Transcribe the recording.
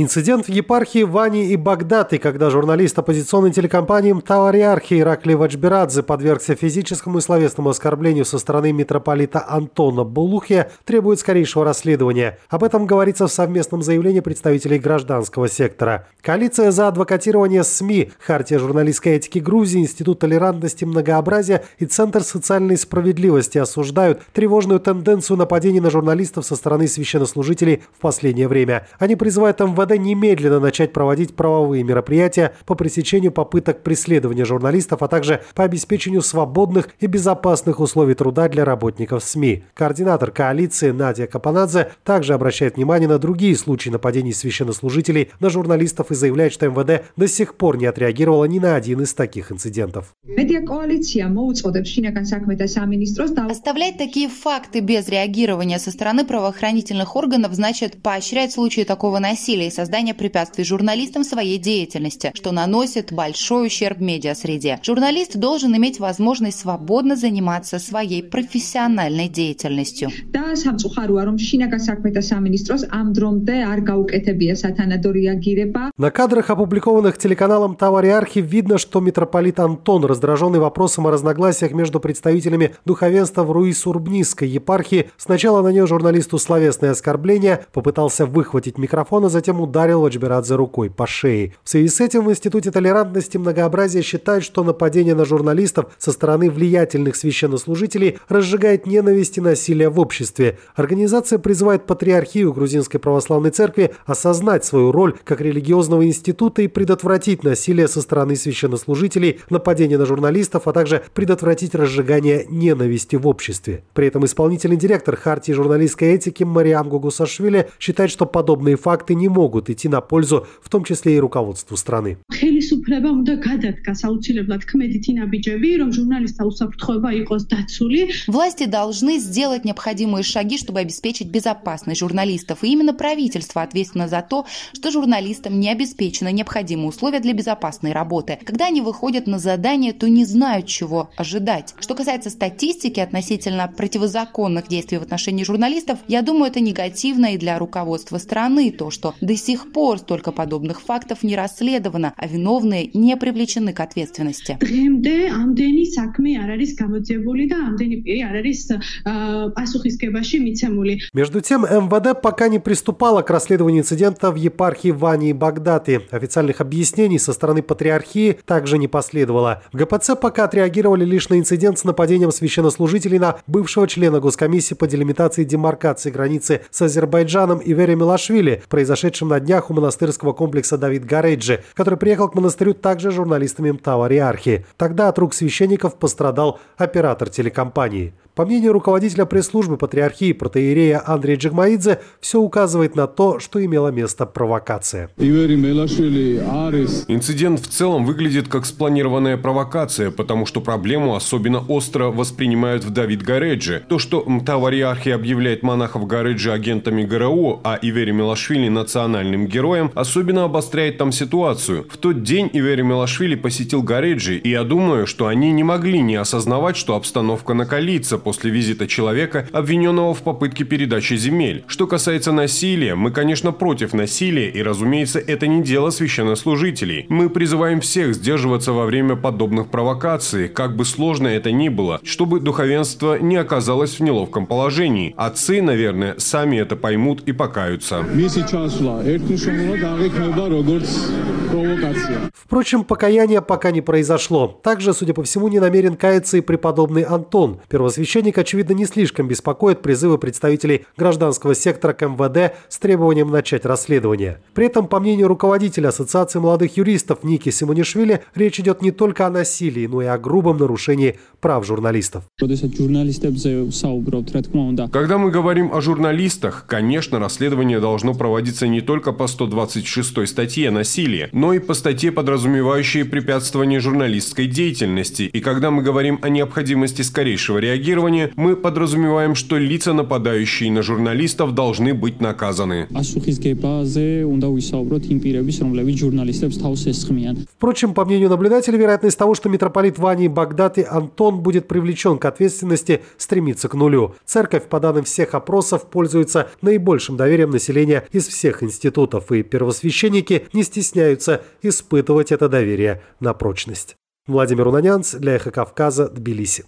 Инцидент в епархии Вани и Багдаты, когда журналист оппозиционной телекомпании Тавариархи Иракли Вачбирадзе подвергся физическому и словесному оскорблению со стороны митрополита Антона Булухия, требует скорейшего расследования. Об этом говорится в совместном заявлении представителей гражданского сектора. Коалиция за адвокатирование СМИ, Хартия журналистской этики Грузии, Институт толерантности и многообразия и Центр социальной справедливости осуждают тревожную тенденцию нападений на журналистов со стороны священнослужителей в последнее время. Они призывают МВД надо немедленно начать проводить правовые мероприятия по пресечению попыток преследования журналистов, а также по обеспечению свободных и безопасных условий труда для работников СМИ. Координатор коалиции Надя Капанадзе также обращает внимание на другие случаи нападений священнослужителей на журналистов и заявляет, что МВД до сих пор не отреагировала ни на один из таких инцидентов. Оставлять такие факты без реагирования со стороны правоохранительных органов значит поощрять случаи такого насилия создания препятствий журналистам в своей деятельности, что наносит большой ущерб медиасреде. Журналист должен иметь возможность свободно заниматься своей профессиональной деятельностью. На кадрах, опубликованных телеканалом Тавариархи, видно, что митрополит Антон, раздраженный вопросом о разногласиях между представителями духовенства в Руис-Урбнисской епархии, сначала нанес журналисту словесное оскорбление, попытался выхватить микрофон, а затем ударил Вачберадзе рукой по шее. В связи с этим в Институте толерантности многообразия считают, что нападение на журналистов со стороны влиятельных священнослужителей разжигает ненависть и насилие в обществе. Организация призывает патриархию Грузинской Православной Церкви осознать свою роль как религиозного института и предотвратить насилие со стороны священнослужителей, нападение на журналистов, а также предотвратить разжигание ненависти в обществе. При этом исполнительный директор Хартии журналистской этики Мариам Гугусашвили считает, что подобные факты не могут могут идти на пользу, в том числе и руководству страны. Власти должны сделать необходимые шаги, чтобы обеспечить безопасность журналистов. И именно правительство ответственно за то, что журналистам не обеспечены необходимые условия для безопасной работы. Когда они выходят на задание, то не знают, чего ожидать. Что касается статистики относительно противозаконных действий в отношении журналистов, я думаю, это негативно и для руководства страны, то, что до сих пор столько подобных фактов не расследовано, а виновные не привлечены к ответственности. Между тем, МВД пока не приступало к расследованию инцидента в епархии Вани и Багдаты. Официальных объяснений со стороны патриархии также не последовало. В ГПЦ пока отреагировали лишь на инцидент с нападением священнослужителей на бывшего члена Госкомиссии по делимитации и демаркации границы с Азербайджаном Ивери Милашвили, произошедшем на днях у монастырского комплекса Давид Гарейджи, который приехал к монастырю также журналистами МТАВа Риархи. Тогда от рук священников пострадал оператор телекомпании. По мнению руководителя пресс-службы патриархии протеерея Андрея Джигмаидзе, все указывает на то, что имела место провокация. Инцидент в целом выглядит как спланированная провокация, потому что проблему особенно остро воспринимают в Давид Гареджи. То, что Мтавариархи объявляет монахов Гареджи агентами ГРУ, а Ивери Милашвили национальным героем, особенно обостряет там ситуацию. В тот день Ивери Милашвили посетил Гареджи, и я думаю, что они не могли не осознавать, что обстановка накалится после визита человека, обвиненного в попытке передачи земель. Что касается насилия, мы, конечно, против насилия, и, разумеется, это не дело священнослужителей. Мы призываем всех сдерживаться во время подобных провокаций, как бы сложно это ни было, чтобы духовенство не оказалось в неловком положении. Отцы, наверное, сами это поймут и покаются. Впрочем, покаяния пока не произошло. Также, судя по всему, не намерен каяться и преподобный Антон. Первосвященник Священник, очевидно, не слишком беспокоит призывы представителей гражданского сектора к МВД с требованием начать расследование. При этом, по мнению руководителя Ассоциации молодых юристов Ники Симонишвили, речь идет не только о насилии, но и о грубом нарушении прав журналистов. Когда мы говорим о журналистах, конечно, расследование должно проводиться не только по 126 статье насилия, но и по статье, подразумевающей препятствование журналистской деятельности. И когда мы говорим о необходимости скорейшего реагирования, преследования, мы подразумеваем, что лица, нападающие на журналистов, должны быть наказаны. Впрочем, по мнению наблюдателей, вероятность того, что митрополит Вани Багдад и Антон будет привлечен к ответственности, стремится к нулю. Церковь, по данным всех опросов, пользуется наибольшим доверием населения из всех институтов, и первосвященники не стесняются испытывать это доверие на прочность. Владимир Унанянц для «Эхо Кавказа», Тбилиси.